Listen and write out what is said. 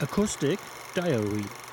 Acoustic Diary.